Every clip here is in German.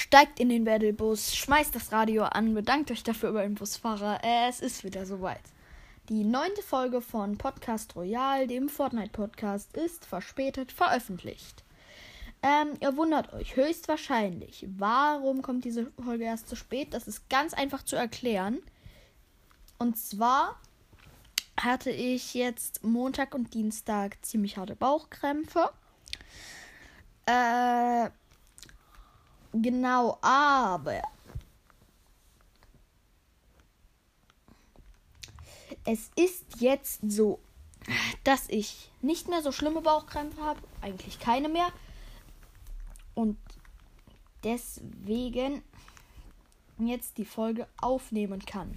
steigt in den Battlebus, schmeißt das Radio an, bedankt euch dafür über den Busfahrer. Es ist wieder soweit. Die neunte Folge von Podcast Royal, dem Fortnite-Podcast, ist verspätet veröffentlicht. Ähm, ihr wundert euch höchstwahrscheinlich, warum kommt diese Folge erst zu spät? Das ist ganz einfach zu erklären. Und zwar hatte ich jetzt Montag und Dienstag ziemlich harte Bauchkrämpfe. Äh, genau, aber es ist jetzt so, dass ich nicht mehr so schlimme Bauchkrämpfe habe, eigentlich keine mehr. Und deswegen jetzt die Folge aufnehmen kann.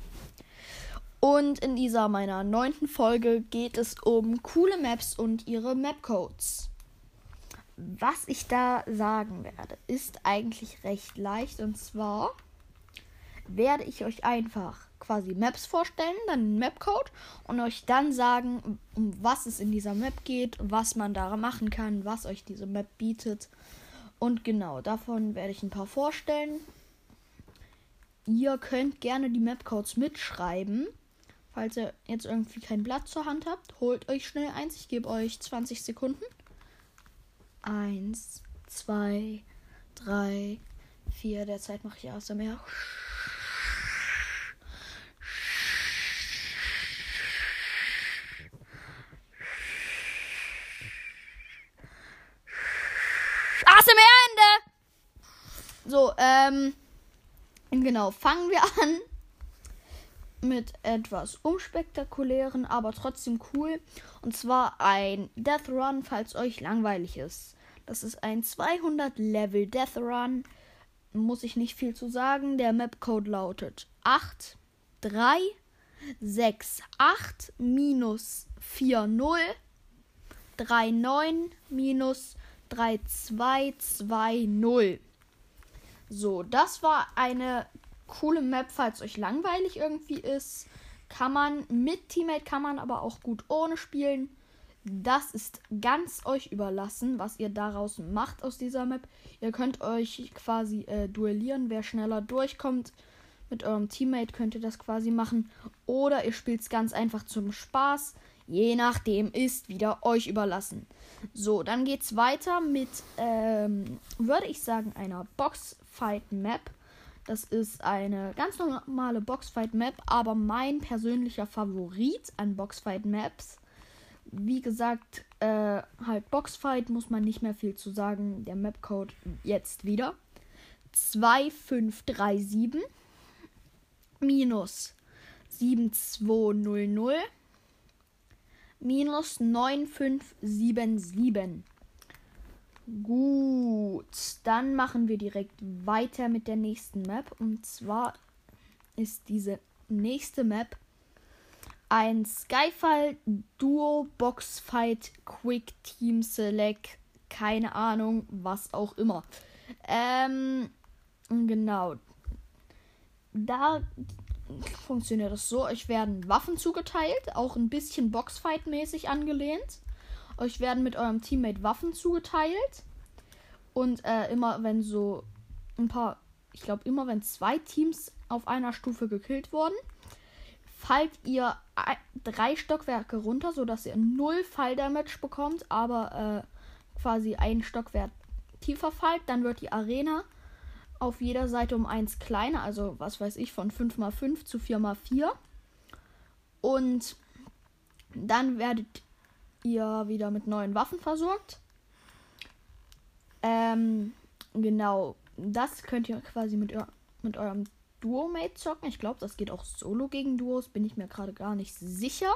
Und in dieser meiner neunten Folge geht es um coole Maps und ihre Mapcodes. Was ich da sagen werde, ist eigentlich recht leicht. Und zwar werde ich euch einfach quasi Maps vorstellen, dann einen Mapcode und euch dann sagen, um was es in dieser Map geht, was man da machen kann, was euch diese Map bietet. Und genau, davon werde ich ein paar vorstellen. Ihr könnt gerne die Mapcodes mitschreiben. Falls ihr jetzt irgendwie kein Blatt zur Hand habt, holt euch schnell eins. Ich gebe euch 20 Sekunden. Eins, zwei, drei, vier. Derzeit mache ich ASMR. ASMR Ende! So, ähm. Genau, fangen wir an mit etwas unspektakulären, aber trotzdem cool. Und zwar ein Death Run, falls euch langweilig ist. Das ist ein 200 Level Death Run. Muss ich nicht viel zu sagen. Der Mapcode lautet 8 3 6 8 minus 4 0 3 9 minus 3 2 2 0. So, das war eine coole Map, falls euch langweilig irgendwie ist. Kann man mit Teammate, kann man aber auch gut ohne spielen. Das ist ganz euch überlassen, was ihr daraus macht aus dieser Map. Ihr könnt euch quasi äh, duellieren, wer schneller durchkommt. Mit eurem Teammate könnt ihr das quasi machen. Oder ihr spielt es ganz einfach zum Spaß. Je nachdem ist wieder euch überlassen. So, dann geht's weiter mit, ähm, würde ich sagen, einer Boxfight-Map. Das ist eine ganz normale Boxfight-Map, aber mein persönlicher Favorit an Boxfight-Maps. Wie gesagt, äh, halt Boxfight muss man nicht mehr viel zu sagen. Der Mapcode jetzt wieder. 2537 minus 7200 minus 9577. Gut, dann machen wir direkt weiter mit der nächsten Map. Und zwar ist diese nächste Map ein Skyfall Duo Box Fight Quick Team Select. Keine Ahnung, was auch immer. Ähm, genau. Da funktioniert das so: Euch werden Waffen zugeteilt, auch ein bisschen Boxfight-mäßig angelehnt. Euch werden mit eurem Teammate Waffen zugeteilt. Und äh, immer wenn so ein paar, ich glaube immer wenn zwei Teams auf einer Stufe gekillt wurden, fallt ihr drei Stockwerke runter, sodass ihr null Falldamage bekommt, aber äh, quasi ein Stockwerk tiefer fallt. Dann wird die Arena auf jeder Seite um eins kleiner, also was weiß ich, von 5x5 zu 4x4. Und dann werdet ihr wieder mit neuen Waffen versorgt. Ähm, genau, das könnt ihr quasi mit, mit eurem Duo-Mate zocken. Ich glaube, das geht auch solo gegen Duos, bin ich mir gerade gar nicht sicher.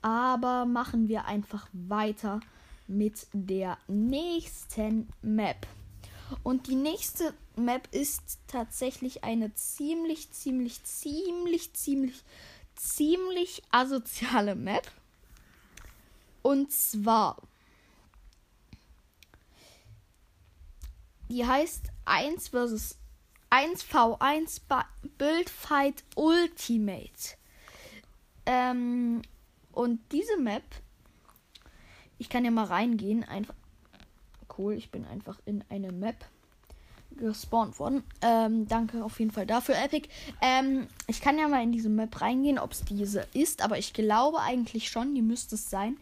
Aber machen wir einfach weiter mit der nächsten Map. Und die nächste Map ist tatsächlich eine ziemlich, ziemlich, ziemlich, ziemlich, ziemlich asoziale Map. Und zwar. Die heißt 1 vs 1 V1 Build Fight Ultimate. Ähm, und diese Map, ich kann ja mal reingehen. Einfach cool, ich bin einfach in eine Map. gespawnt worden. Ähm, danke auf jeden Fall dafür, Epic. Ähm, ich kann ja mal in diese Map reingehen, ob es diese ist, aber ich glaube eigentlich schon, die müsste es sein.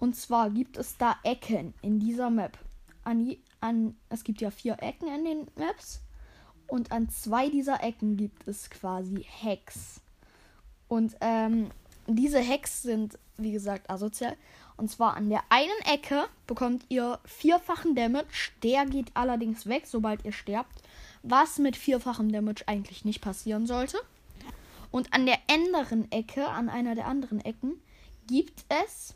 Und zwar gibt es da Ecken in dieser Map. An, an, es gibt ja vier Ecken in den Maps. Und an zwei dieser Ecken gibt es quasi Hacks. Und ähm, diese Hacks sind, wie gesagt, asozial. Und zwar an der einen Ecke bekommt ihr vierfachen Damage. Der geht allerdings weg, sobald ihr sterbt. Was mit vierfachem Damage eigentlich nicht passieren sollte. Und an der anderen Ecke, an einer der anderen Ecken, gibt es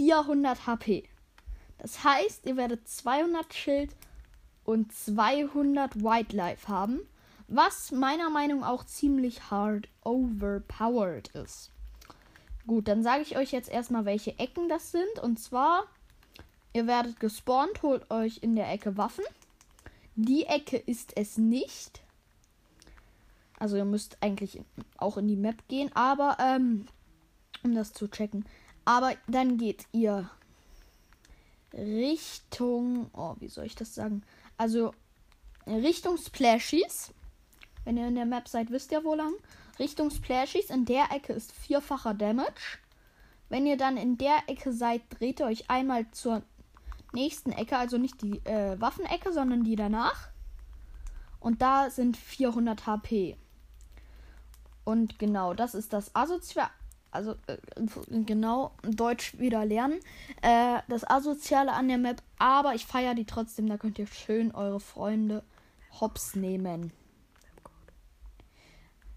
400 HP. Das heißt, ihr werdet 200 Schild und 200 Wildlife haben, was meiner Meinung nach auch ziemlich hard overpowered ist. Gut, dann sage ich euch jetzt erstmal, welche Ecken das sind. Und zwar, ihr werdet gespawnt, holt euch in der Ecke Waffen. Die Ecke ist es nicht. Also ihr müsst eigentlich auch in die Map gehen, aber ähm, um das zu checken. Aber dann geht ihr Richtung. Oh, wie soll ich das sagen? Also Richtung Splashies. Wenn ihr in der Map seid, wisst ihr wo lang. Richtung Splashies. In der Ecke ist vierfacher Damage. Wenn ihr dann in der Ecke seid, dreht ihr euch einmal zur nächsten Ecke. Also nicht die äh, Waffenecke, sondern die danach. Und da sind 400 HP. Und genau, das ist das asozial also äh, genau, Deutsch wieder lernen. Äh, das Asoziale an der Map, aber ich feiere die trotzdem. Da könnt ihr schön eure Freunde hops nehmen.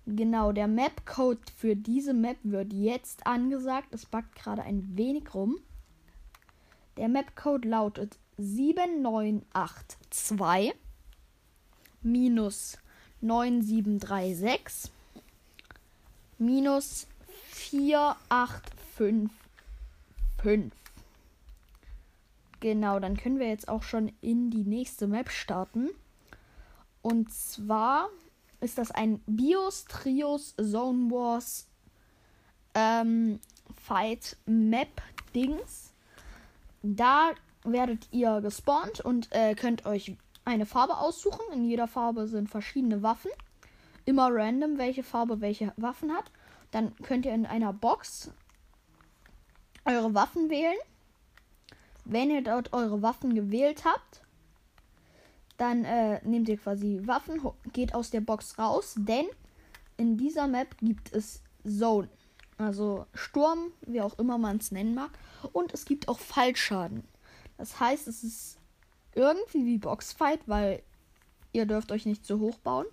Genau, der Map-Code für diese Map wird jetzt angesagt. Es backt gerade ein wenig rum. Der Map-Code lautet 7982 minus 9736 minus 4, 8, 5, 5. Genau, dann können wir jetzt auch schon in die nächste Map starten. Und zwar ist das ein Bios Trios Zone Wars ähm, Fight Map Dings. Da werdet ihr gespawnt und äh, könnt euch eine Farbe aussuchen. In jeder Farbe sind verschiedene Waffen. Immer random, welche Farbe welche Waffen hat. Dann könnt ihr in einer Box eure Waffen wählen. Wenn ihr dort eure Waffen gewählt habt, dann äh, nehmt ihr quasi Waffen, geht aus der Box raus, denn in dieser Map gibt es Zone. Also Sturm, wie auch immer man es nennen mag. Und es gibt auch Fallschaden. Das heißt, es ist irgendwie wie Boxfight, weil ihr dürft euch nicht zu hoch bauen.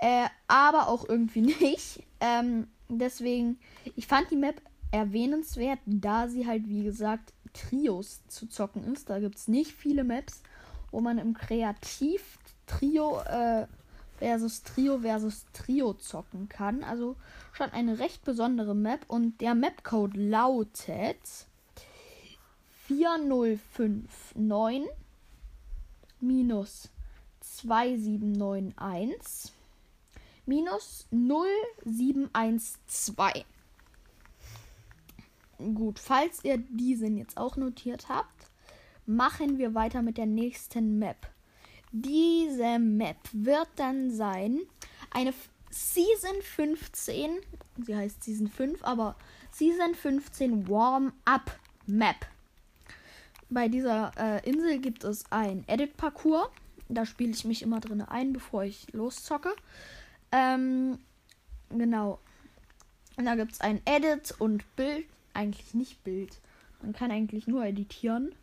Äh, aber auch irgendwie nicht. Ähm, deswegen, ich fand die Map erwähnenswert, da sie halt, wie gesagt, Trios zu zocken ist. Da gibt es nicht viele Maps, wo man im Kreativ Trio äh, versus Trio versus Trio zocken kann. Also schon eine recht besondere Map. Und der Mapcode lautet 4059 minus 2791 minus 0712. Gut, falls ihr diesen jetzt auch notiert habt, machen wir weiter mit der nächsten Map. Diese Map wird dann sein eine Season 15, sie heißt Season 5, aber Season 15 Warm-Up Map. Bei dieser äh, Insel gibt es ein Edit-Parcours. Da spiele ich mich immer drin ein, bevor ich loszocke. Ähm, genau. Und da gibt es ein Edit und Bild. Eigentlich nicht Bild. Man kann eigentlich nur editieren.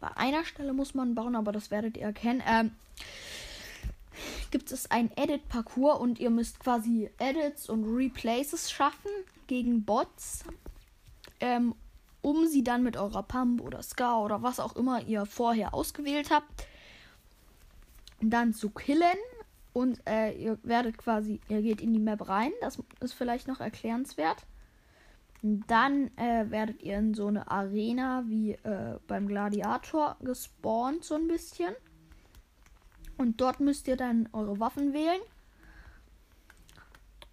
Bei einer Stelle muss man bauen, aber das werdet ihr erkennen. Ähm, gibt es ein Edit-Parcours und ihr müsst quasi Edits und Replaces schaffen gegen Bots, ähm, um sie dann mit eurer Pump oder Scar oder was auch immer ihr vorher ausgewählt habt, dann zu killen und äh, ihr werdet quasi, ihr geht in die Map rein. Das ist vielleicht noch erklärenswert. Dann äh, werdet ihr in so eine Arena wie äh, beim Gladiator gespawnt, so ein bisschen. Und dort müsst ihr dann eure Waffen wählen.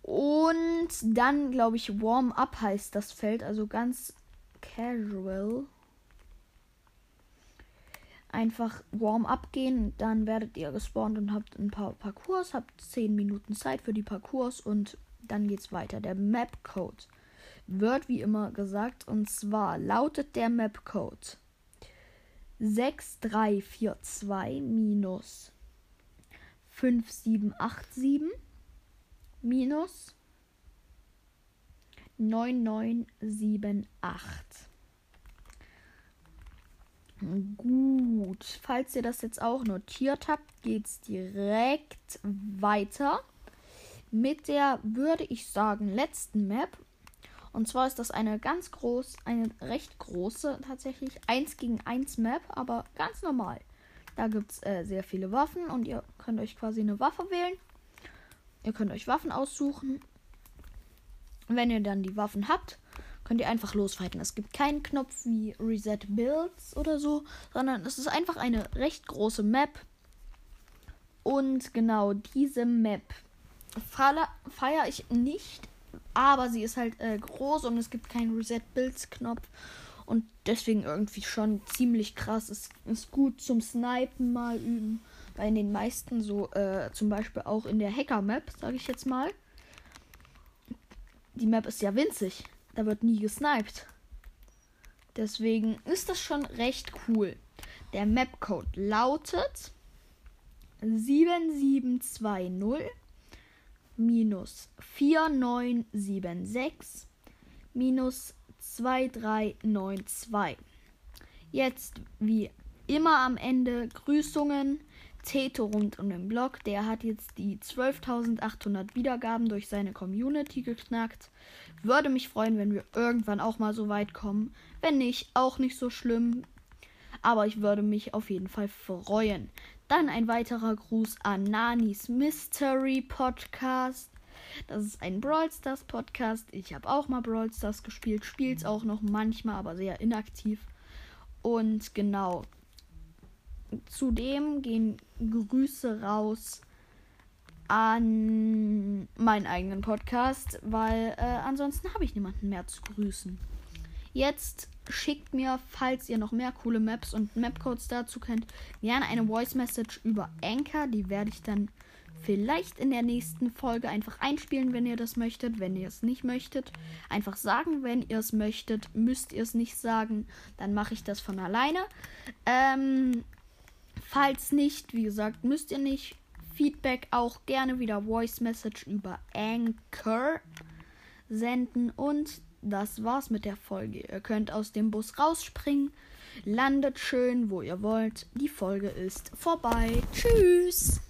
Und dann, glaube ich, Warm-up heißt das Feld, also ganz casual. Einfach Warm-up gehen. Dann werdet ihr gespawnt und habt ein paar Parcours, habt 10 Minuten Zeit für die Parcours und dann geht's weiter. Der Map-Code wird wie immer gesagt und zwar lautet der Map-Code 6342 minus 5787 minus 9978. Gut, falls ihr das jetzt auch notiert habt, geht es direkt weiter mit der, würde ich sagen, letzten Map. Und zwar ist das eine ganz groß, eine recht große, tatsächlich 1 gegen 1 Map, aber ganz normal. Da gibt es äh, sehr viele Waffen und ihr könnt euch quasi eine Waffe wählen. Ihr könnt euch Waffen aussuchen. Wenn ihr dann die Waffen habt, könnt ihr einfach losfighten. Es gibt keinen Knopf wie Reset Builds oder so, sondern es ist einfach eine recht große Map. Und genau diese Map feiere ich nicht, aber sie ist halt äh, groß und es gibt keinen Reset Builds Knopf und deswegen irgendwie schon ziemlich krass. Es ist gut zum Snipen mal üben. Bei den meisten so, äh, zum Beispiel auch in der Hacker-Map, sage ich jetzt mal. Die Map ist ja winzig. Da wird nie gesniped. Deswegen ist das schon recht cool. Der Map-Code lautet 7720 minus 4976 minus 2392. Jetzt wie immer am Ende Grüßungen. Teto rund um den Blog, der hat jetzt die 12.800 Wiedergaben durch seine Community geknackt. Würde mich freuen, wenn wir irgendwann auch mal so weit kommen. Wenn nicht, auch nicht so schlimm. Aber ich würde mich auf jeden Fall freuen. Dann ein weiterer Gruß an Nanis Mystery Podcast. Das ist ein Brawl Stars Podcast. Ich habe auch mal Brawl Stars gespielt, spielt es auch noch manchmal, aber sehr inaktiv. Und genau. Zudem gehen Grüße raus an meinen eigenen Podcast, weil äh, ansonsten habe ich niemanden mehr zu grüßen. Jetzt schickt mir, falls ihr noch mehr coole Maps und Mapcodes dazu kennt, gerne eine Voice Message über Anchor. Die werde ich dann vielleicht in der nächsten Folge einfach einspielen, wenn ihr das möchtet. Wenn ihr es nicht möchtet, einfach sagen. Wenn ihr es möchtet, müsst ihr es nicht sagen. Dann mache ich das von alleine. Ähm, falls nicht, wie gesagt, müsst ihr nicht. Feedback auch gerne wieder Voice Message über Anchor senden. Und das war's mit der Folge. Ihr könnt aus dem Bus rausspringen. Landet schön, wo ihr wollt. Die Folge ist vorbei. Tschüss.